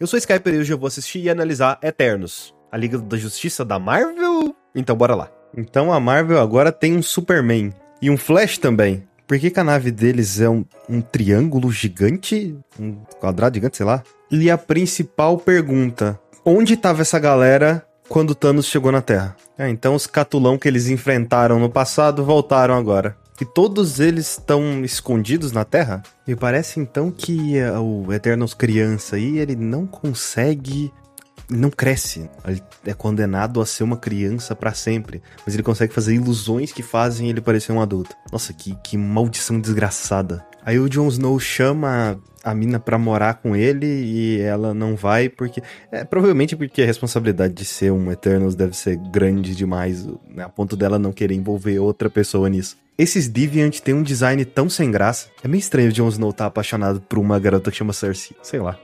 Eu sou Skyper e hoje eu vou assistir e analisar Eternos, a Liga da Justiça da Marvel. Então bora lá. Então a Marvel agora tem um Superman e um Flash também. Por que, que a nave deles é um, um triângulo gigante? Um quadrado gigante, sei lá? E a principal pergunta: onde tava essa galera quando Thanos chegou na Terra? É, então os catulão que eles enfrentaram no passado voltaram agora. E todos eles estão escondidos na Terra? Me parece então que uh, o Eternos criança aí, ele não consegue não cresce. Ele é condenado a ser uma criança para sempre. Mas ele consegue fazer ilusões que fazem ele parecer um adulto. Nossa, que, que maldição desgraçada. Aí o Jon Snow chama a mina pra morar com ele e ela não vai porque. É, provavelmente porque a responsabilidade de ser um Eternals deve ser grande demais, né, a ponto dela não querer envolver outra pessoa nisso. Esses Deviant têm um design tão sem graça. É meio estranho o Jon Snow estar tá apaixonado por uma garota que chama Cersei. Sei lá.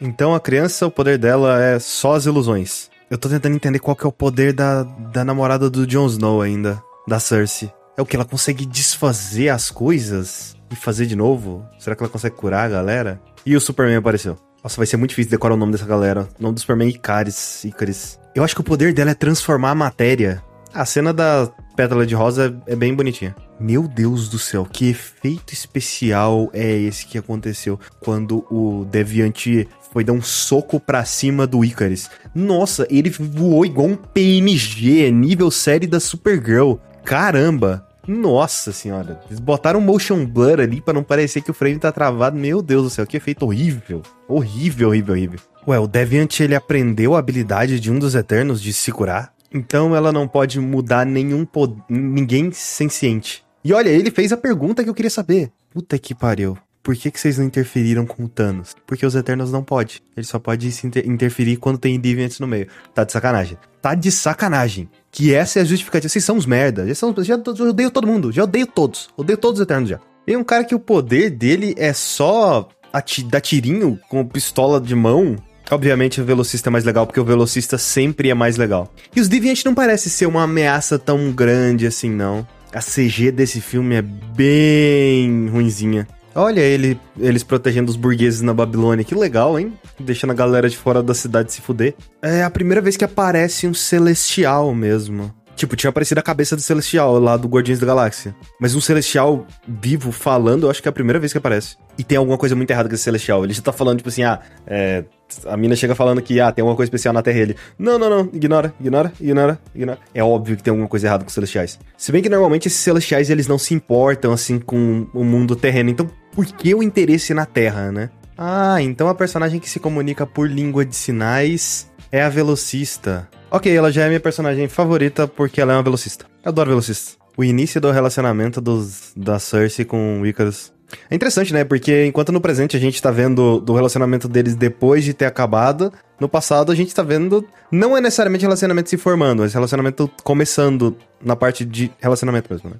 Então a criança, o poder dela é só as ilusões. Eu tô tentando entender qual que é o poder da, da namorada do Jon Snow ainda, da Cersei. É o que ela consegue desfazer as coisas e fazer de novo? Será que ela consegue curar a galera? E o Superman apareceu. Nossa, vai ser muito difícil decorar o nome dessa galera. O nome do Superman é Icaris. Icaris. Eu acho que o poder dela é transformar a matéria. A cena da pétala de rosa é bem bonitinha. Meu Deus do céu, que efeito especial é esse que aconteceu quando o Deviante foi dar um soco pra cima do Icarus. Nossa, ele voou igual um PNG, nível série da Supergirl. Caramba! Nossa senhora, eles botaram motion blur ali para não parecer que o frame tá travado. Meu Deus do céu, que efeito horrível. Horrível, horrível, horrível. Ué, o Deviant ele aprendeu a habilidade de um dos Eternos de se curar. Então ela não pode mudar nenhum pod... ninguém senciente. E olha, ele fez a pergunta que eu queria saber. Puta que pariu. Por que, que vocês não interferiram com o Thanos? Porque os Eternos não pode. Ele só pode se inter interferir quando tem Deviants no meio. Tá de sacanagem. Tá de sacanagem. Que essa é a justificativa. Vocês são uns merda. Já, são, já, já odeio todo mundo. Já odeio todos. Odeio todos os Eternos já. Tem um cara que o poder dele é só ati dar tirinho com pistola de mão. Obviamente o velocista é mais legal, porque o velocista sempre é mais legal. E os Deviants não parece ser uma ameaça tão grande assim, não. A CG desse filme é bem ruinzinha. Olha ele, eles protegendo os burgueses na Babilônia, que legal, hein? Deixando a galera de fora da cidade se fuder. É a primeira vez que aparece um celestial mesmo. Tipo, tinha aparecido a cabeça do Celestial lá do Guardiões da Galáxia. Mas um Celestial vivo falando, eu acho que é a primeira vez que aparece. E tem alguma coisa muito errada com esse Celestial. Ele já tá falando, tipo assim, ah, é, a mina chega falando que, ah, tem alguma coisa especial na Terra. Ele, não, não, não, ignora, ignora, ignora, ignora. É óbvio que tem alguma coisa errada com os Celestiais. Se bem que normalmente esses Celestiais, eles não se importam, assim, com o mundo terreno. Então, por que o interesse na Terra, né? Ah, então a personagem que se comunica por língua de sinais é a velocista. Ok, ela já é minha personagem favorita porque ela é uma velocista. Eu adoro velocistas. O início do relacionamento dos, da Cersei com o Icarus. É interessante, né? Porque enquanto no presente a gente tá vendo do relacionamento deles depois de ter acabado, no passado a gente tá vendo. Não é necessariamente relacionamento se formando, mas relacionamento começando na parte de relacionamento mesmo, né?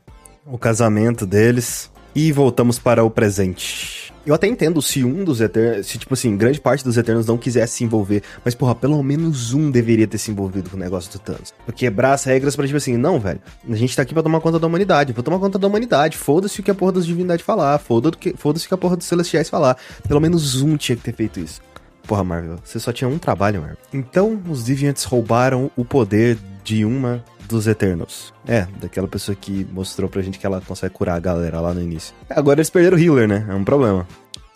O casamento deles. E voltamos para o presente. Eu até entendo se um dos Eternos, se tipo assim, grande parte dos Eternos não quisesse se envolver, mas porra, pelo menos um deveria ter se envolvido com o negócio do Thanos. Eu quebrar as regras pra tipo assim, não, velho, a gente tá aqui pra tomar conta da humanidade, vou tomar conta da humanidade, foda-se o que a porra das divindades falar, foda-se o que a porra dos celestiais falar. Pelo menos um tinha que ter feito isso. Porra, Marvel, você só tinha um trabalho, Marvel. Então, os Deviants roubaram o poder de uma dos Eternos. É, daquela pessoa que mostrou pra gente que ela consegue curar a galera lá no início. É, agora eles perderam o healer, né? É um problema.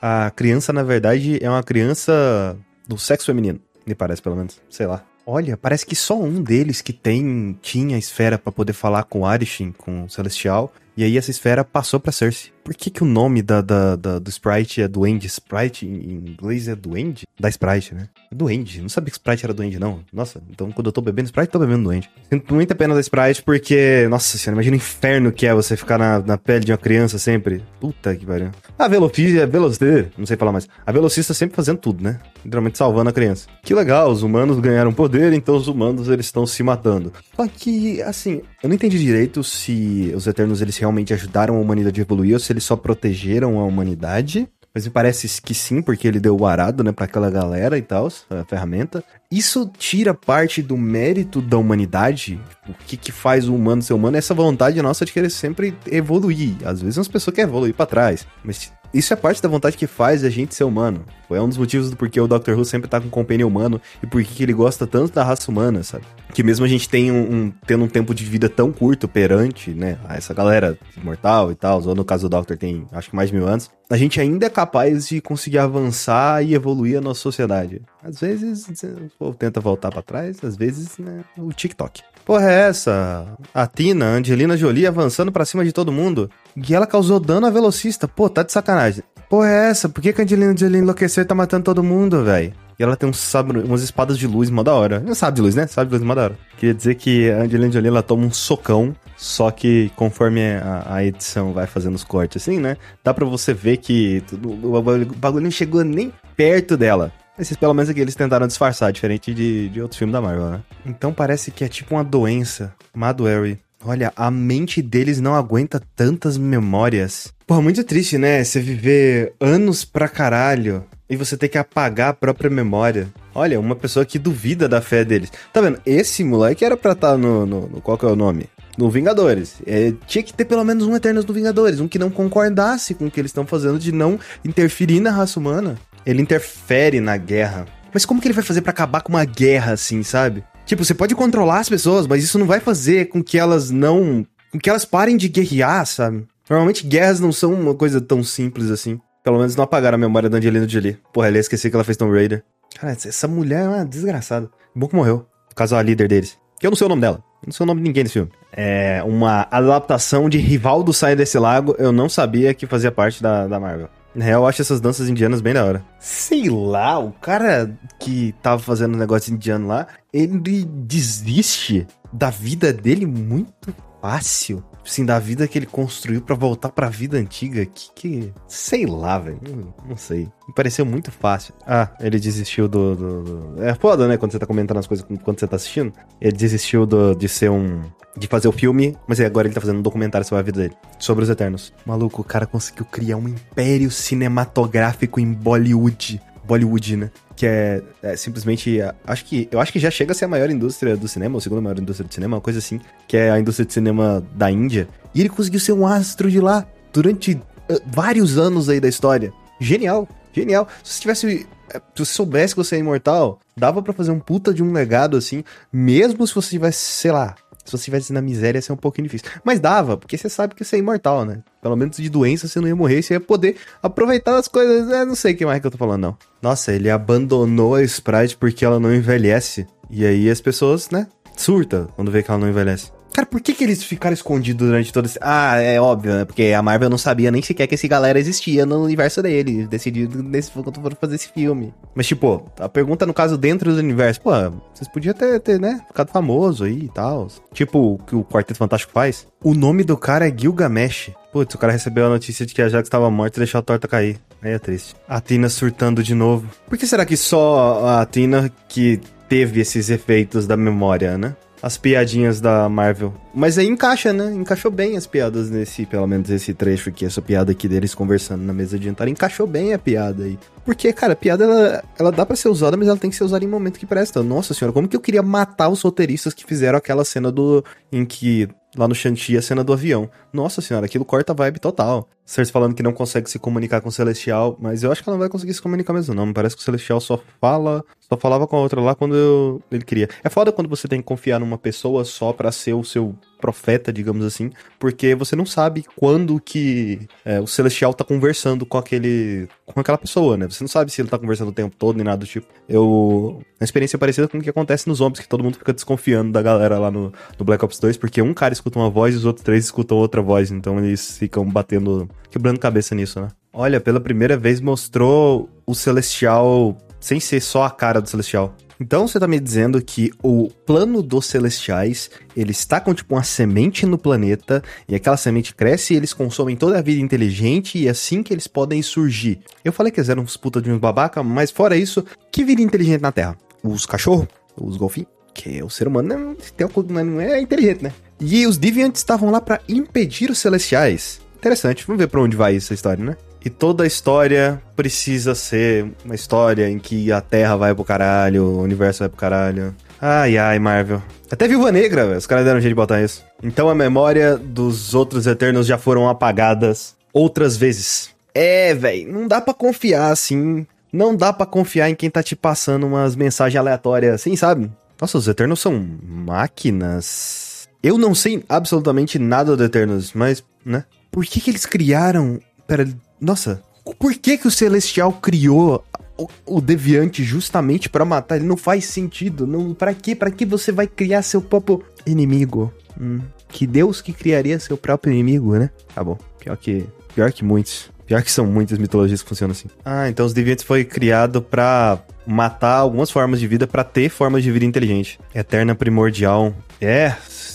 A criança, na verdade, é uma criança do sexo feminino. Me parece, pelo menos. Sei lá. Olha, parece que só um deles que tem tinha a esfera para poder falar com Arishin, com o Celestial. E aí essa esfera passou pra Cersei. Por que, que o nome da, da, da, do Sprite é Duende? Sprite em inglês é Duende? Da Sprite, né? É Duende. Não sabia que Sprite era Duende, não. Nossa, então quando eu tô bebendo Sprite, tô bebendo Duende. Sinto muita pena da Sprite porque, nossa senhora, imagina o inferno que é você ficar na, na pele de uma criança sempre. Puta que pariu. A Velocista, Velocista, não sei falar mais. A Velocista sempre fazendo tudo, né? Literalmente salvando a criança. Que legal, os humanos ganharam poder, então os humanos eles estão se matando. Só que, assim, eu não entendi direito se os Eternos eles realmente ajudaram a humanidade a evoluir ou se eles só protegeram a humanidade. Mas me parece que sim, porque ele deu o arado, né, pra aquela galera e tal, a ferramenta. Isso tira parte do mérito da humanidade. O que, que faz o humano ser humano? Essa vontade nossa de querer sempre evoluir. Às vezes as pessoas querem evoluir para trás. Mas isso é parte da vontade que faz a gente ser humano. É um dos motivos do porquê o Doctor Who sempre tá com um companion humano e por que ele gosta tanto da raça humana, sabe? Que mesmo a gente tem um, um, tendo um tempo de vida tão curto perante, né, essa galera imortal e tal, ou no caso do Doctor tem acho que mais de mil anos, a gente ainda é capaz de conseguir avançar e evoluir a nossa sociedade. Às vezes o povo tenta voltar para trás, às vezes, né, o TikTok. Porra é essa? A Tina, Angelina Jolie avançando para cima de todo mundo. E ela causou dano a velocista. Pô, tá de sacanagem. Porra é essa? Por que, que a Angelina Jolie enlouqueceu e tá matando todo mundo, velho? E ela tem um sabre, umas espadas de luz mó da hora. Não sabe de luz, né? Sabe de luz mó da hora. Queria dizer que a Angelina Jolie, ela toma um socão. Só que conforme a, a edição vai fazendo os cortes assim, né? Dá pra você ver que tudo, o bagulho não chegou nem perto dela. Esses, pelo menos aqui, eles tentaram disfarçar, diferente de, de outros filmes da Marvel, né? Então parece que é tipo uma doença. Madwary. Olha, a mente deles não aguenta tantas memórias. Porra, muito triste, né? Você viver anos pra caralho e você ter que apagar a própria memória. Olha, uma pessoa que duvida da fé deles. Tá vendo? Esse moleque era pra estar tá no, no, no, Qual que é o nome? No Vingadores. É, tinha que ter pelo menos um Eternos no Vingadores. Um que não concordasse com o que eles estão fazendo de não interferir na raça humana. Ele interfere na guerra. Mas como que ele vai fazer para acabar com uma guerra assim, sabe? Tipo, você pode controlar as pessoas, mas isso não vai fazer com que elas não. com que elas parem de guerrear, sabe? Normalmente guerras não são uma coisa tão simples assim. Pelo menos não apagaram a memória da Angelina Jolie. Porra, ela esqueci que ela fez Tomb Raider. Cara, essa mulher é uma desgraçada. Bom que morreu. No caso, a líder deles. Que eu não sei o nome dela. Eu não sei o nome de ninguém nesse filme. É uma adaptação de Rival do Sai Desse Lago. Eu não sabia que fazia parte da, da Marvel. Na real, eu acho essas danças indianas bem da hora. Sei lá, o cara que tava fazendo um negócio indiano lá, ele desiste da vida dele muito fácil. Assim, da vida que ele construiu para voltar pra vida antiga. Que que. Sei lá, velho. Não, não, sei. Me pareceu muito fácil. Ah, ele desistiu do, do, do, É foda, né? Quando você tá comentando as coisas quando você tá assistindo. Ele desistiu do, de ser um de fazer o filme, mas agora ele tá fazendo um documentário sobre a vida dele, sobre os Eternos. Maluco, o cara conseguiu criar um império cinematográfico em Bollywood. Bollywood, né? Que é, é, simplesmente. Acho que. Eu acho que já chega a ser a maior indústria do cinema, ou a segunda maior indústria do cinema, uma coisa assim, que é a indústria de cinema da Índia. E ele conseguiu ser um astro de lá durante uh, vários anos aí da história. Genial, genial. Se você tivesse. Eh, se você soubesse que você é imortal, dava para fazer um puta de um legado assim, mesmo se você tivesse, sei lá, se você estivesse na miséria, ia ser um pouquinho difícil. Mas dava, porque você sabe que você é imortal, né? Pelo menos de doença você não ia morrer, você ia poder aproveitar as coisas. Eu não sei o que mais que eu tô falando, não. Nossa, ele abandonou a Sprite porque ela não envelhece. E aí as pessoas, né, surta quando vê que ela não envelhece. Cara, por que, que eles ficaram escondidos durante todo esse. Ah, é óbvio, né? Porque a Marvel não sabia nem sequer que esse galera existia no universo dele. Decidiu nesse quando foram fazer esse filme. Mas, tipo, a pergunta no caso dentro do universo, pô, vocês podiam ter, ter, né, ficado famoso aí e tal. Tipo, o que o Quarteto Fantástico faz. O nome do cara é Gilgamesh. Putz, o cara recebeu a notícia de que a Jax estava morta e deixou a torta cair. Aí é triste. A Tina surtando de novo. Por que será que só a Tina que teve esses efeitos da memória, né? As piadinhas da Marvel. Mas aí encaixa, né? Encaixou bem as piadas nesse, pelo menos esse trecho aqui, essa piada aqui deles conversando na mesa de jantar. Encaixou bem a piada aí. Porque, cara, a piada ela, ela dá para ser usada, mas ela tem que ser usada em momento que presta. Nossa senhora, como que eu queria matar os roteiristas que fizeram aquela cena do. em que lá no Shanti a cena do avião. Nossa senhora, aquilo corta a vibe total. Cersei falando que não consegue se comunicar com o Celestial, mas eu acho que ela não vai conseguir se comunicar mesmo não. Me parece que o Celestial só fala, só falava com a outra lá quando eu, ele queria. É foda quando você tem que confiar numa pessoa só para ser o seu profeta, digamos assim, porque você não sabe quando que é, o Celestial tá conversando com aquele com aquela pessoa, né? Você não sabe se ele tá conversando o tempo todo nem nada do tipo. Eu uma experiência parecida com o que acontece nos zombies, que todo mundo fica desconfiando da galera lá no, no Black Ops 2, porque um cara escuta uma voz e os outros três escutam outra voz, então eles ficam batendo, quebrando cabeça nisso, né? Olha, pela primeira vez mostrou o Celestial sem ser só a cara do Celestial. Então você tá me dizendo que o plano dos celestiais, ele está com tipo uma semente no planeta, e aquela semente cresce e eles consomem toda a vida inteligente, e é assim que eles podem surgir. Eu falei que eles eram uns puta de uns babaca, mas fora isso, que vida inteligente na Terra? Os cachorros? Os golfinhos? Que o ser humano não, não é inteligente, né? E os Deviants estavam lá para impedir os celestiais. Interessante, vamos ver pra onde vai essa história, né? E toda a história precisa ser uma história em que a Terra vai pro caralho, o universo vai pro caralho. Ai, ai, Marvel. Até Viúva Negra, véio. os caras deram jeito de botar isso. Então a memória dos outros Eternos já foram apagadas outras vezes. É, velho, não dá para confiar assim. Não dá para confiar em quem tá te passando umas mensagens aleatórias assim, sabe? Nossa, os Eternos são máquinas. Eu não sei absolutamente nada do Eternos, mas, né? Por que que eles criaram... Pera, nossa, por que que o Celestial criou o, o Deviante justamente para matar? Ele não faz sentido. Não, para que? Para que você vai criar seu próprio inimigo? Hum, que Deus que criaria seu próprio inimigo, né? Tá bom. Pior que, pior que muitos. Pior que são muitas mitologias que funcionam assim. Ah, então os Deviantes foi criado pra matar algumas formas de vida para ter formas de vida inteligente. Eterna primordial. É,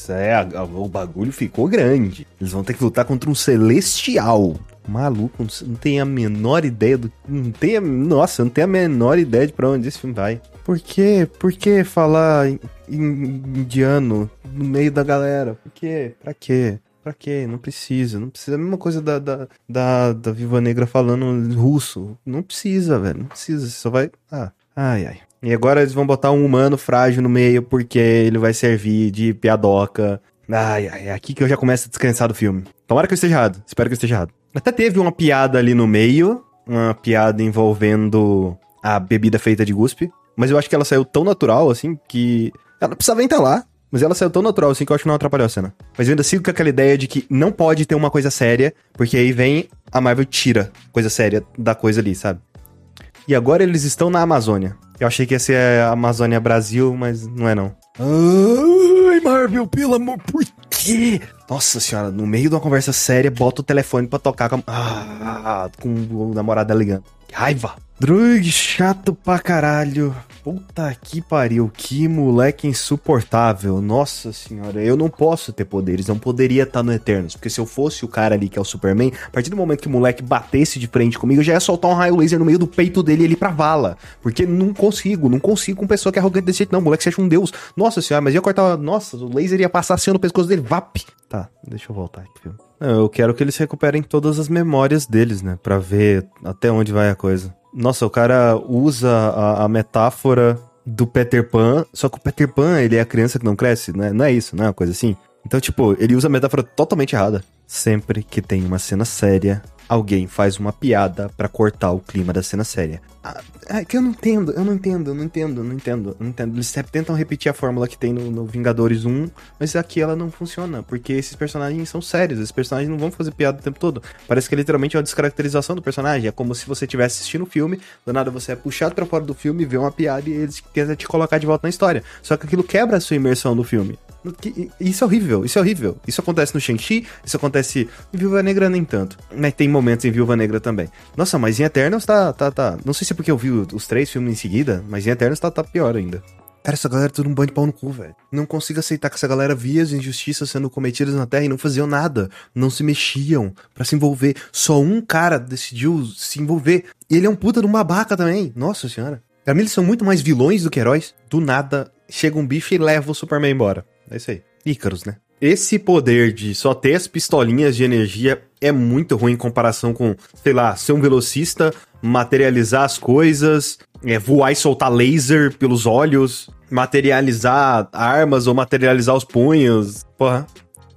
é, o bagulho ficou grande. Eles vão ter que lutar contra um celestial. Maluco, não tem a menor ideia do. Não tem a, Nossa, não tem a menor ideia de pra onde esse filme vai. Por quê? Por que falar indiano no meio da galera? Por quê? Pra quê? Pra quê? Não precisa. Não precisa. A mesma coisa da, da, da, da Viva Negra falando russo. Não precisa, velho. Não precisa. Você só vai. Ah, ai, ai. E agora eles vão botar um humano frágil no meio porque ele vai servir de piadoca. Ai, ai, é aqui que eu já começo a descansar do filme. Tomara que eu esteja errado. Espero que eu esteja errado. Até teve uma piada ali no meio. Uma piada envolvendo a bebida feita de guspe. Mas eu acho que ela saiu tão natural, assim, que. Ela precisava entrar lá. Mas ela saiu tão natural assim que eu acho que não atrapalhou a cena. Mas eu ainda sigo com aquela ideia de que não pode ter uma coisa séria, porque aí vem a Marvel tira coisa séria da coisa ali, sabe? E agora eles estão na Amazônia. Eu achei que ia ser a Amazônia Brasil, mas não é não. Ai, Marvel, pelo amor, por quê? Nossa senhora, no meio de uma conversa séria, bota o telefone pra tocar com, ah, com o namorado ligando. Que raiva! Drug chato pra caralho. Puta que pariu, que moleque insuportável. Nossa senhora, eu não posso ter poderes, não poderia estar no Eternos. Porque se eu fosse o cara ali que é o Superman, a partir do momento que o moleque batesse de frente comigo, eu já ia soltar um raio laser no meio do peito dele e pra vala. Porque não consigo, não consigo com pessoa que é arrogante desse jeito, não. Moleque seja um deus. Nossa senhora, mas ia cortar. Nossa, o laser ia passar assim no pescoço dele. Vap! Tá, deixa eu voltar aqui? Eu quero que eles recuperem todas as memórias deles, né? Pra ver até onde vai a coisa. Nossa, o cara usa a, a, metáfora do Peter Pan, só que o Peter Pan, ele é a criança que não cresce, né? Não é isso, não é uma coisa assim? Então, tipo, ele usa a metáfora totalmente errada. Sempre que tem uma cena séria, alguém faz uma piada para cortar o clima da cena séria. Ah, é que eu não entendo, eu não entendo, eu não entendo, eu não entendo, não entendo. Eles tentam repetir a fórmula que tem no, no, Vingadores 1, mas aqui ela não funciona, porque esses personagens são sérios, esses personagens não vão fazer piada o tempo todo. Parece que é literalmente uma descaracterização do personagem, é como se você estivesse assistindo o um filme, do nada você é puxado pra fora do filme, vê uma piada e eles tentam te colocar de volta na história. Só que aquilo quebra a sua imersão no filme. Isso é horrível, isso é horrível. Isso acontece no Shang-Chi, isso acontece em Viúva Negra nem tanto. Né, tem momentos em Viúva Negra também. Nossa, mas em Eternos tá, tá, tá. Não sei se é porque eu vi os três filmes em seguida, mas em Eternos tá, tá pior ainda. Cara, essa galera é tudo um bando de pau no cu, velho. Não consigo aceitar que essa galera via as injustiças sendo cometidas na Terra e não faziam nada. Não se mexiam para se envolver. Só um cara decidiu se envolver. E ele é um puta de um babaca também. Nossa senhora. Pra mim, eles são muito mais vilões do que heróis. Do nada, chega um bicho e leva o Superman embora. É isso aí. Ícaros, né? Esse poder de só ter as pistolinhas de energia é muito ruim em comparação com, sei lá, ser um velocista, materializar as coisas, é, voar e soltar laser pelos olhos, materializar armas ou materializar os punhos. Porra.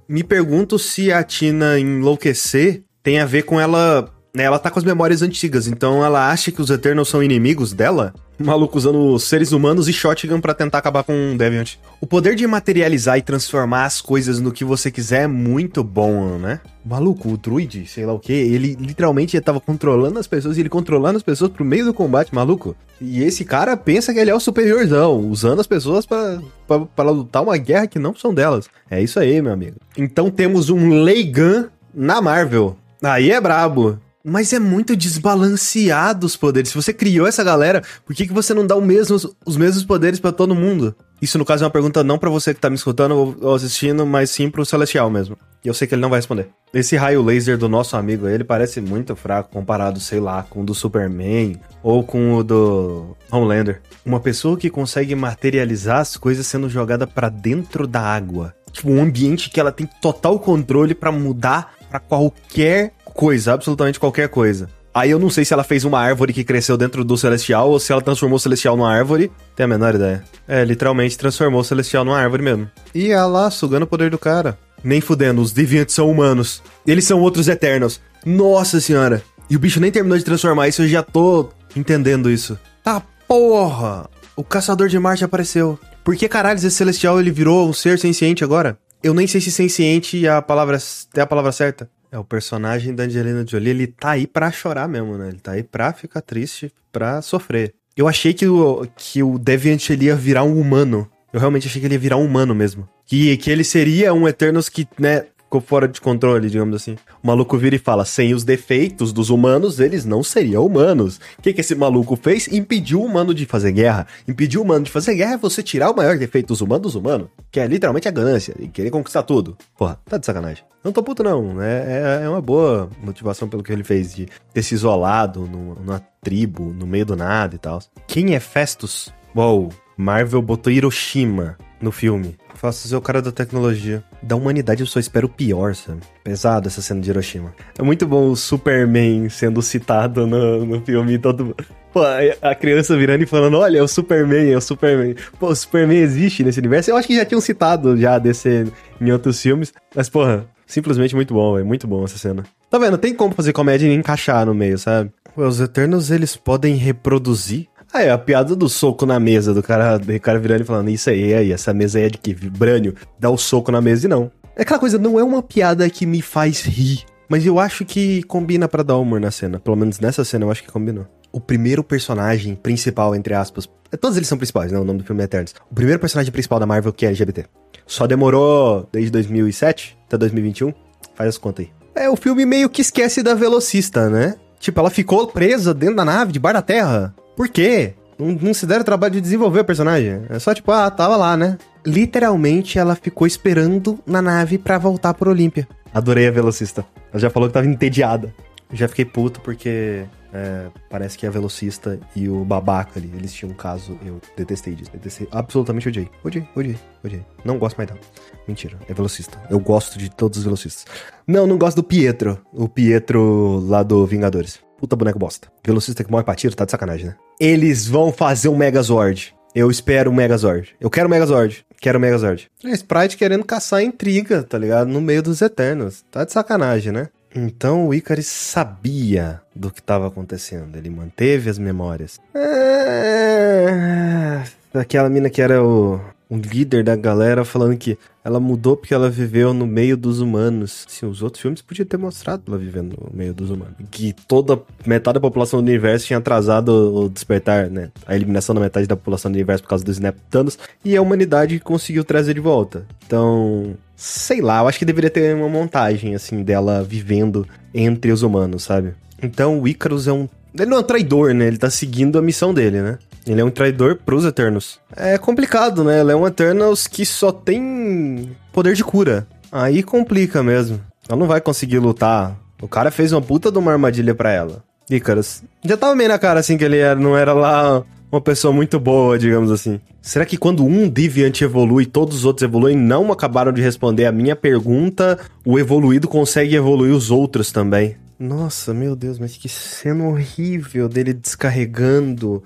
Me pergunto se a Tina enlouquecer tem a ver com ela né, ela tá com as memórias antigas, então ela acha que os Eternals são inimigos dela? maluco usando seres humanos e shotgun para tentar acabar com um Deviant. O poder de materializar e transformar as coisas no que você quiser é muito bom, né? Maluco, o druid, sei lá o que, ele literalmente tava controlando as pessoas e ele controlando as pessoas pro meio do combate, maluco. E esse cara pensa que ele é o superiorzão, usando as pessoas para lutar uma guerra que não são delas. É isso aí, meu amigo. Então temos um Leigan na Marvel. Aí é brabo. Mas é muito desbalanceado os poderes. Se você criou essa galera, por que, que você não dá mesmo, os mesmos poderes para todo mundo? Isso, no caso, é uma pergunta não para você que tá me escutando ou assistindo, mas sim pro Celestial mesmo. E eu sei que ele não vai responder. Esse raio laser do nosso amigo, ele parece muito fraco comparado, sei lá, com o do Superman ou com o do Homelander. Uma pessoa que consegue materializar as coisas sendo jogada para dentro da água. Tipo, um ambiente que ela tem total controle para mudar para qualquer coisa, absolutamente qualquer coisa. Aí eu não sei se ela fez uma árvore que cresceu dentro do Celestial ou se ela transformou o Celestial numa árvore. Tem a menor ideia. É, literalmente transformou o Celestial numa árvore mesmo. E ela lá, sugando o poder do cara. Nem fudendo, os Deviants são humanos. Eles são outros Eternos. Nossa senhora. E o bicho nem terminou de transformar isso, eu já tô entendendo isso. Tá porra! O caçador de Marte apareceu. Por que caralho esse celestial ele virou um ser senciente agora? Eu nem sei se senciente é a palavra, é a palavra certa. É, o personagem da Angelina Jolie, ele tá aí pra chorar mesmo, né? Ele tá aí pra ficar triste, pra sofrer. Eu achei que o, que o Deviant ele ia virar um humano. Eu realmente achei que ele ia virar um humano mesmo. Que, que ele seria um Eternos que, né, ficou fora de controle, digamos assim. O maluco vira e fala: sem os defeitos dos humanos, eles não seriam humanos. O que, que esse maluco fez? Impediu o humano de fazer guerra. Impediu o humano de fazer guerra é você tirar o maior defeito dos humanos dos humanos, que é literalmente a ganância e querer conquistar tudo. Porra, tá de sacanagem. Não tô puto, não. É, é, é uma boa motivação pelo que ele fez de ter se isolado numa tribo, no meio do nada e tal. Quem é Festus? Uou, Marvel botou Hiroshima no filme. Faço ser o cara da tecnologia. Da humanidade eu só espero o pior, sabe? Pesado essa cena de Hiroshima. É muito bom o Superman sendo citado no, no filme todo. Pô, a criança virando e falando: Olha, é o Superman, é o Superman. Pô, o Superman existe nesse universo. Eu acho que já tinham citado já desse em outros filmes. Mas, porra, simplesmente muito bom, é muito bom essa cena. Tá vendo? Tem como fazer comédia e encaixar no meio, sabe? Os Eternos, eles podem reproduzir é a piada do soco na mesa, do cara, do cara virando e falando, isso aí, aí, essa mesa aí é de que? Vibrânio. Dá o um soco na mesa e não. É aquela coisa, não é uma piada que me faz rir. Mas eu acho que combina para dar humor na cena. Pelo menos nessa cena eu acho que combinou. O primeiro personagem principal, entre aspas. É, todos eles são principais, né? O nome do filme é Eternos. O primeiro personagem principal da Marvel que é LGBT. Só demorou desde 2007 até 2021. Faz as contas aí. É, o filme meio que esquece da velocista, né? Tipo, ela ficou presa dentro da nave, debaixo da terra. Por quê? Não, não se deram o trabalho de desenvolver o personagem. É só tipo, ah, tava lá, né? Literalmente, ela ficou esperando na nave para voltar pro Olímpia. Adorei a velocista. Ela já falou que tava entediada. Já fiquei puto porque é, parece que a velocista e o babaca ali, eles tinham um caso. Eu detestei disso. Detestei. Absolutamente odiei. Odiei, odiei, odiei. Não gosto mais dela. Mentira, é velocista. Eu gosto de todos os velocistas. Não, não gosto do Pietro. O Pietro lá do Vingadores. Puta boneco bosta. Velocista que morre pra tiro, tá de sacanagem, né? Eles vão fazer um Megazord. Eu espero um Megazord. Eu quero um Megazord. Quero um Megazord. É Sprite querendo caçar intriga, tá ligado? No meio dos Eternos. Tá de sacanagem, né? Então o Icarus sabia do que estava acontecendo. Ele manteve as memórias. É... Aquela mina que era o, um líder da galera falando que ela mudou porque ela viveu no meio dos humanos. Sim, os outros filmes podiam ter mostrado ela vivendo no meio dos humanos. Que toda metade da população do universo tinha atrasado o despertar, né? A eliminação da metade da população do universo por causa dos Neptunos. E a humanidade conseguiu trazer de volta. Então, sei lá, eu acho que deveria ter uma montagem, assim, dela vivendo entre os humanos, sabe? Então, o Icarus é um. Ele não é um traidor, né? Ele tá seguindo a missão dele, né? Ele é um traidor pros Eternos. É complicado, né? Ele é um Eternals que só tem poder de cura. Aí complica mesmo. Ela não vai conseguir lutar. O cara fez uma puta de uma armadilha para ela. Icarus. Já tava meio na cara assim que ele era, não era lá uma pessoa muito boa, digamos assim. Será que quando um Deviant evolui, todos os outros evoluem? Não acabaram de responder a minha pergunta. O evoluído consegue evoluir os outros também. Nossa, meu Deus, mas que cena horrível dele descarregando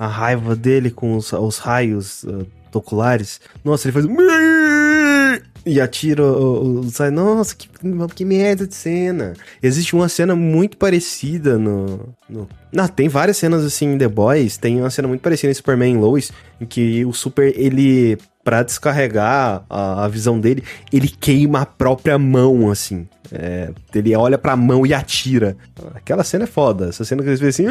a raiva dele com os, os raios uh, oculares. Nossa, ele faz. E atira o. Sai, nossa, que, que merda de cena. Existe uma cena muito parecida no. no... Não, tem várias cenas assim em The Boys. Tem uma cena muito parecida em Superman Lois, em que o Super, ele. Pra descarregar a, a visão dele, ele queima a própria mão, assim. É, ele olha pra mão e atira. Aquela cena é foda. Essa cena que eles veem assim.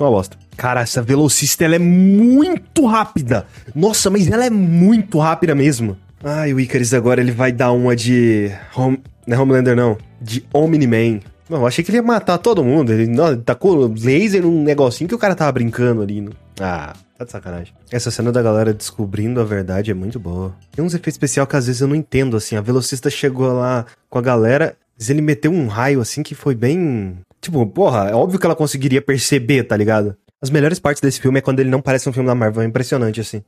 Uma bosta. Cara, essa velocista ela é muito rápida. Nossa, mas ela é muito rápida mesmo. Ai, o Icarus agora ele vai dar uma de. Home... Não é Homelander, não. De Omni-Man. Não, achei que ele ia matar todo mundo. Ele, não, ele tacou laser num negocinho que o cara tava brincando ali. No... Ah, tá de sacanagem. Essa cena da galera descobrindo a verdade é muito boa. Tem uns efeitos especiais que às vezes eu não entendo, assim. A velocista chegou lá com a galera, mas ele meteu um raio assim que foi bem Tipo, porra, é óbvio que ela conseguiria perceber, tá ligado? As melhores partes desse filme é quando ele não parece um filme da Marvel, é impressionante, assim.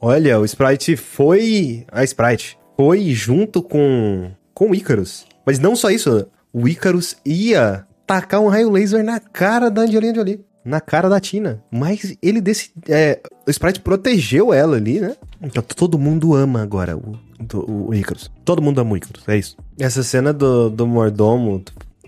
Olha, o Sprite foi. A Sprite foi junto com. com o Icarus. Mas não só isso, o Icarus ia tacar um raio laser na cara da Angelina Jolie. Na cara da Tina. Mas ele desse. É, o Sprite protegeu ela ali, né? Então todo mundo ama agora o, do, o Icarus. Todo mundo ama o Icarus, é isso. Essa cena do, do mordomo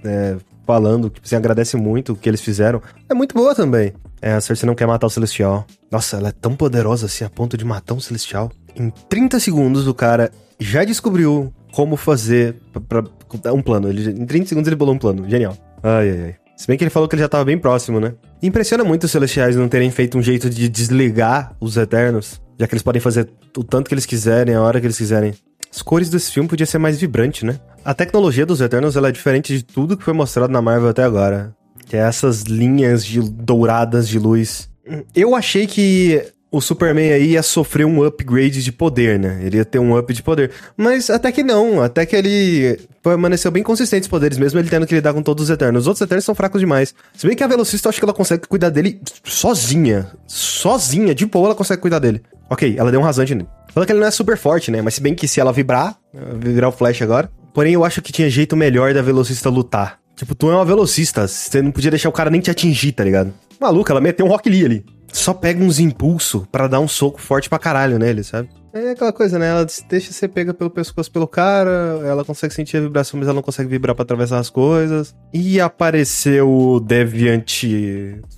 é, falando, que você agradece muito o que eles fizeram, é muito boa também. É, a Cersei não quer matar o Celestial. Nossa, ela é tão poderosa assim a ponto de matar um Celestial. Em 30 segundos, o cara já descobriu como fazer pra, pra um plano. Ele, em 30 segundos ele bolou um plano. Genial. Ai, ai, ai. Se bem que ele falou que ele já tava bem próximo, né? Impressiona muito os Celestiais não terem feito um jeito de desligar os Eternos, já que eles podem fazer o tanto que eles quiserem, a hora que eles quiserem. As cores desse filme podiam ser mais vibrante, né? A tecnologia dos Eternos ela é diferente de tudo que foi mostrado na Marvel até agora. Que é essas linhas de douradas de luz. Eu achei que o Superman aí ia sofrer um upgrade de poder, né? Ele ia ter um up de poder. Mas até que não, até que ele permaneceu bem consistente os poderes, mesmo ele tendo que lidar com todos os Eternos. Os outros Eternos são fracos demais. Se bem que a Velocista, eu acho que ela consegue cuidar dele sozinha. Sozinha, de boa, ela consegue cuidar dele. Ok, ela deu um rasante nele. Falando que ele não é super forte, né? Mas se bem que se ela vibrar, virar o Flash agora. Porém, eu acho que tinha jeito melhor da Velocista lutar. Tipo, tu é uma velocista, você não podia deixar o cara nem te atingir, tá ligado? Maluca, ela meteu um Rock Lee ali. Só pega uns impulsos para dar um soco forte pra caralho nele, sabe? É aquela coisa, né? Ela deixa ser pega pelo pescoço pelo cara, ela consegue sentir a vibração, mas ela não consegue vibrar para atravessar as coisas. E apareceu o Deviant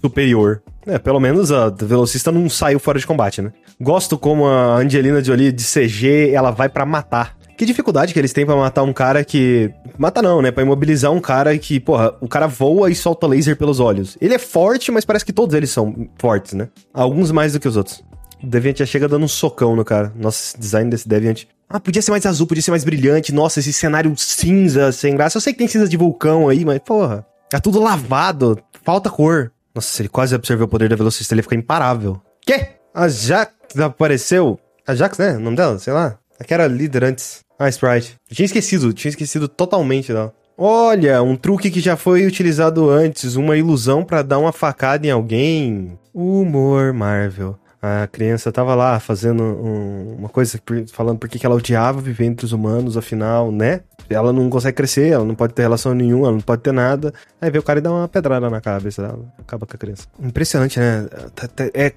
superior. É, pelo menos a velocista não saiu fora de combate, né? Gosto como a Angelina Jolie de CG, ela vai para matar. Que dificuldade que eles têm para matar um cara que. Mata não, né? Pra imobilizar um cara que, porra, o cara voa e solta laser pelos olhos. Ele é forte, mas parece que todos eles são fortes, né? Alguns mais do que os outros. O Deviant já chega dando um socão no cara. Nossa, esse design desse Deviant. Ah, podia ser mais azul, podia ser mais brilhante. Nossa, esse cenário cinza, sem graça. Eu sei que tem cinza de vulcão aí, mas, porra. Tá tudo lavado. Falta cor. Nossa, ele quase absorveu o poder da velocista, ele fica imparável. Quê? A Jax apareceu? A Jax, né? O nome dela? Sei lá. Aquela líder antes. Ah, Sprite. Eu tinha esquecido, tinha esquecido totalmente dela. Olha, um truque que já foi utilizado antes, uma ilusão para dar uma facada em alguém. Humor Marvel. A criança tava lá fazendo um, uma coisa, falando por que ela odiava viver entre os humanos, afinal, né? Ela não consegue crescer, ela não pode ter relação nenhuma, ela não pode ter nada. Aí vê o cara e dá uma pedrada na cabeça dela, acaba com a criança. Impressionante, né? Tá, tá, é,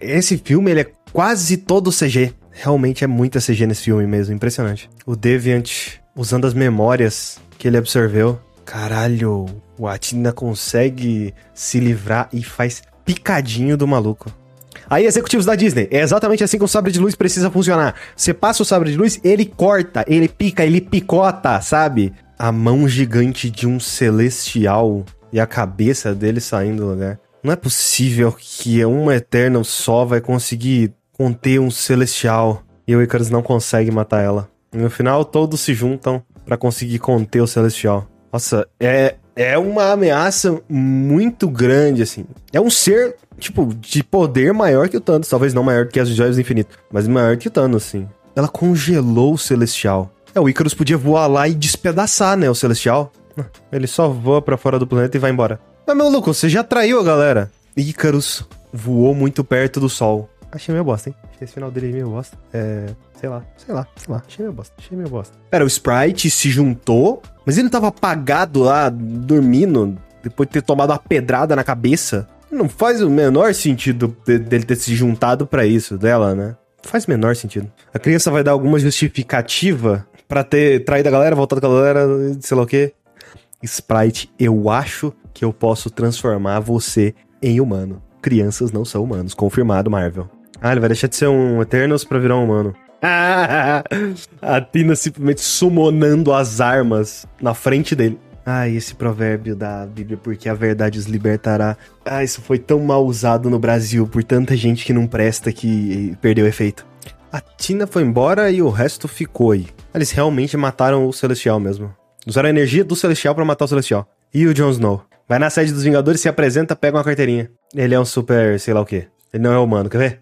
esse filme, ele é quase todo CG realmente é muita CG nesse filme mesmo, impressionante. O Deviant usando as memórias que ele absorveu. Caralho, o Atina consegue se livrar e faz picadinho do maluco. Aí, executivos da Disney, é exatamente assim que o sabre de luz precisa funcionar. Você passa o sabre de luz, ele corta, ele pica, ele picota, sabe? A mão gigante de um celestial e a cabeça dele saindo do lugar. Não é possível que um Eternal só vai conseguir conter um celestial e o Icarus não consegue matar ela. E no final, todos se juntam para conseguir conter o celestial. Nossa, é, é uma ameaça muito grande, assim. É um ser, tipo, de poder maior que o Thanos. Talvez não maior que as joias do infinito, mas maior que o Thanos, assim. Ela congelou o celestial. É, o Icarus podia voar lá e despedaçar, né, o celestial. Ele só voa para fora do planeta e vai embora. Mas, meu louco, você já traiu a galera. Icarus voou muito perto do sol. Achei meio bosta, hein? Achei esse final dele meio bosta. É. Sei lá, sei lá, sei lá. Achei meio bosta, achei meio bosta. Pera, o Sprite se juntou, mas ele tava apagado lá, dormindo, depois de ter tomado uma pedrada na cabeça. Não faz o menor sentido dele ter se juntado para isso, dela, né? Faz menor sentido. A criança vai dar alguma justificativa para ter traído a galera, voltado com a galera, sei lá o quê. Sprite, eu acho que eu posso transformar você em humano. Crianças não são humanos. Confirmado, Marvel. Ah, ele vai deixar de ser um Eternals pra virar um humano. a Tina simplesmente summonando as armas na frente dele. Ah, esse provérbio da Bíblia, porque a verdade os libertará. Ah, isso foi tão mal usado no Brasil por tanta gente que não presta que perdeu efeito. A Tina foi embora e o resto ficou aí. Eles realmente mataram o Celestial mesmo. Usaram a energia do Celestial para matar o Celestial. E o Jon Snow? Vai na sede dos Vingadores, se apresenta, pega uma carteirinha. Ele é um super, sei lá o quê. Ele não é humano, quer ver?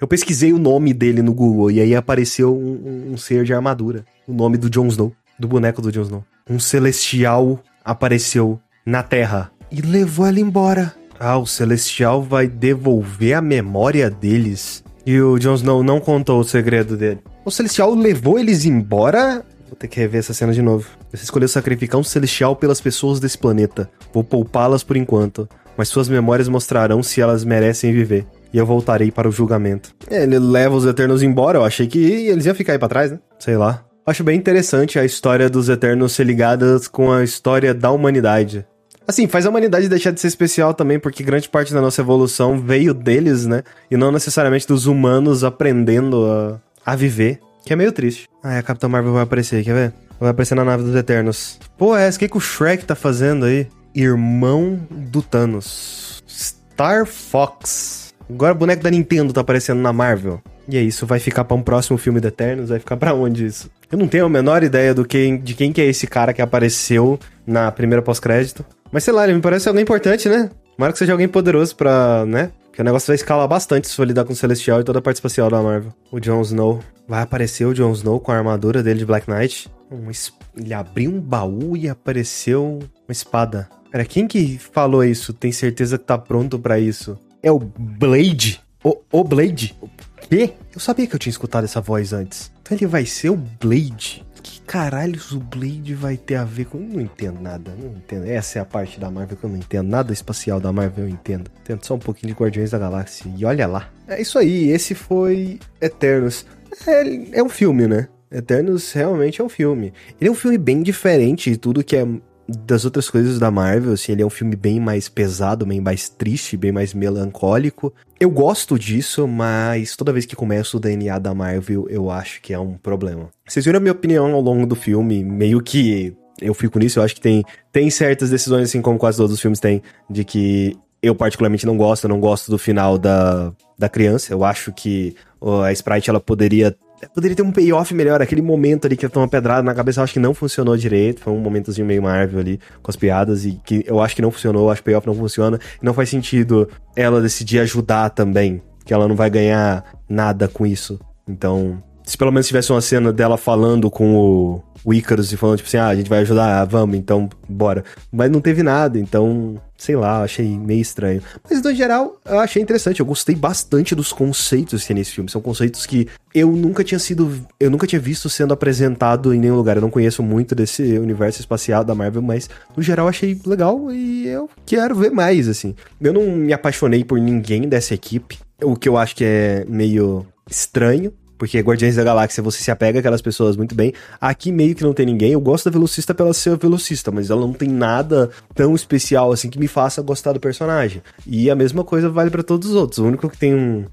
Eu pesquisei o nome dele no Google e aí apareceu um, um, ser de armadura. O nome do Jon Snow, do boneco do Jon Snow. Um celestial apareceu na Terra e levou ela embora. Ah, o celestial vai devolver a memória deles. E o Jon Snow não contou o segredo dele. O celestial levou eles embora? Vou ter que rever essa cena de novo. Você escolheu sacrificar um celestial pelas pessoas desse planeta. Vou poupá-las por enquanto mas suas memórias mostrarão se elas merecem viver. E eu voltarei para o julgamento. É, ele leva os Eternos embora, eu achei que eles iam ficar aí pra trás, né? Sei lá. Acho bem interessante a história dos Eternos ser ligadas com a história da humanidade. Assim, faz a humanidade deixar de ser especial também, porque grande parte da nossa evolução veio deles, né? E não necessariamente dos humanos aprendendo a, a viver. Que é meio triste. Ah, a Capitã Marvel vai aparecer, quer ver? Vai aparecer na nave dos Eternos. Pô, é o que, que o Shrek tá fazendo aí? Irmão do Thanos. Star Fox. Agora o boneco da Nintendo tá aparecendo na Marvel. E é isso, vai ficar pra um próximo filme do Eternos? Vai ficar pra onde isso? Eu não tenho a menor ideia do que, de quem que é esse cara que apareceu na primeira pós-crédito. Mas sei lá, ele me parece alguém importante, né? Tomara que seja alguém poderoso pra, né? Porque o negócio vai escalar bastante se for lidar com o Celestial e toda a parte espacial da Marvel. O Jon Snow. Vai aparecer o Jon Snow com a armadura dele de Black Knight. Um, ele abriu um baú e apareceu uma espada. Pera, quem que falou isso? Tem certeza que tá pronto para isso? É o Blade? O, o Blade? O quê? Eu sabia que eu tinha escutado essa voz antes. Então ele vai ser o Blade caralhos o Blade vai ter a ver com. Não entendo nada, não entendo. Essa é a parte da Marvel que eu não entendo. Nada espacial da Marvel eu entendo. Entendo só um pouquinho de Guardiões da Galáxia. E olha lá. É isso aí, esse foi Eternos. É, é um filme, né? Eternos realmente é um filme. Ele é um filme bem diferente de tudo que é das outras coisas da Marvel, assim, ele é um filme bem mais pesado, bem mais triste, bem mais melancólico. Eu gosto disso, mas toda vez que começa o DNA da Marvel, eu acho que é um problema. Vocês viram a minha opinião ao longo do filme, meio que eu fico nisso, eu acho que tem, tem certas decisões, assim como quase todos os filmes têm, de que eu particularmente não gosto, eu não gosto do final da, da criança. Eu acho que a Sprite ela poderia poderia ter um payoff melhor. Aquele momento ali que ela toma pedrada na cabeça, eu acho que não funcionou direito. Foi um momentozinho meio Marvel ali com as piadas e que eu acho que não funcionou. Eu acho que o payoff não funciona. E não faz sentido ela decidir ajudar também. Que ela não vai ganhar nada com isso. Então, se pelo menos tivesse uma cena dela falando com o, o Icarus e falando, tipo assim, ah, a gente vai ajudar, ah, vamos, então, bora. Mas não teve nada, então, sei lá, achei meio estranho. Mas, no geral, eu achei interessante, eu gostei bastante dos conceitos que tem nesse filme. São conceitos que eu nunca tinha sido, eu nunca tinha visto sendo apresentado em nenhum lugar. Eu não conheço muito desse universo espacial da Marvel, mas, no geral, achei legal e eu quero ver mais, assim. Eu não me apaixonei por ninguém dessa equipe, o que eu acho que é meio estranho, porque Guardiões da Galáxia você se apega aquelas pessoas muito bem. Aqui meio que não tem ninguém. Eu gosto da Velocista pela ser Velocista, mas ela não tem nada tão especial assim que me faça gostar do personagem. E a mesma coisa vale para todos os outros. O único que tem um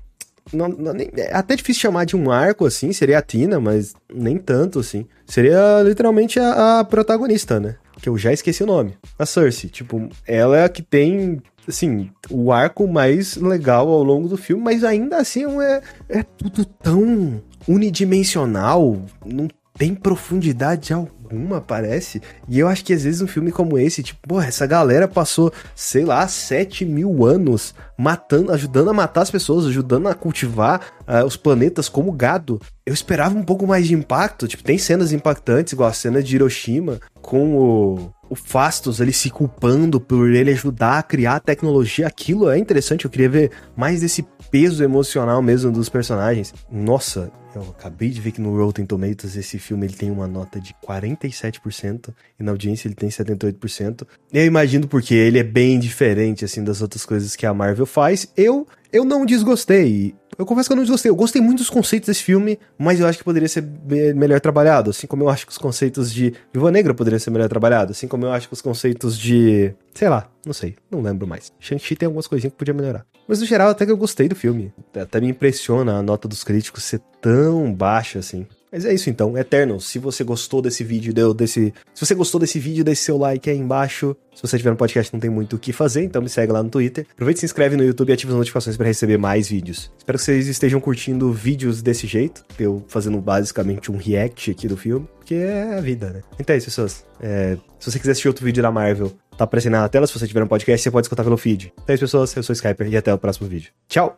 não, não, nem, é até difícil chamar de um arco, assim, seria a Tina, mas nem tanto, assim. Seria literalmente a, a, protagonista, né? Que eu já esqueci o nome. A Cersei. Tipo, ela é a que tem assim, o arco mais legal ao longo do filme, mas ainda assim é, é tudo tão unidimensional, não tem profundidade alguma, parece. E eu acho que às vezes um filme como esse, tipo, porra, essa galera passou, sei lá, 7 mil anos matando, ajudando a matar as pessoas, ajudando a cultivar uh, os planetas como gado. Eu esperava um pouco mais de impacto, tipo, tem cenas impactantes, igual a cena de Hiroshima, com o, o Fastos ele se culpando por ele ajudar a criar a tecnologia. Aquilo é interessante, eu queria ver mais desse peso emocional mesmo dos personagens. Nossa, eu acabei de ver que no Rotten Tomatoes esse filme ele tem uma nota de 47% e na audiência ele tem 78%. Eu imagino porque ele é bem diferente assim das outras coisas que a Marvel faz. Eu eu não desgostei. Eu confesso que eu não desgostei. Eu gostei muito dos conceitos desse filme, mas eu acho que poderia ser melhor trabalhado. Assim como eu acho que os conceitos de Viva Negra poderiam ser melhor trabalhados. Assim como eu acho que os conceitos de. Sei lá, não sei, não lembro mais. Shang-Chi tem algumas coisinhas que podia melhorar. Mas no geral, até que eu gostei do filme. Até me impressiona a nota dos críticos ser tão baixa assim. Mas é isso então, Eternal. Se você gostou desse vídeo, deu desse. Se você gostou desse vídeo, deixe seu like aí embaixo. Se você tiver no podcast, não tem muito o que fazer, então me segue lá no Twitter. Aproveite, se inscreve no YouTube e ative as notificações para receber mais vídeos. Espero que vocês estejam curtindo vídeos desse jeito, eu fazendo basicamente um react aqui do filme, porque é a vida, né? Então é isso, pessoas. É... se você quiser assistir outro vídeo da Marvel, tá aparecendo na tela. Se você tiver no podcast, você pode escutar pelo feed. Então é isso, pessoas. Eu sou o Skyper e até o próximo vídeo. Tchau!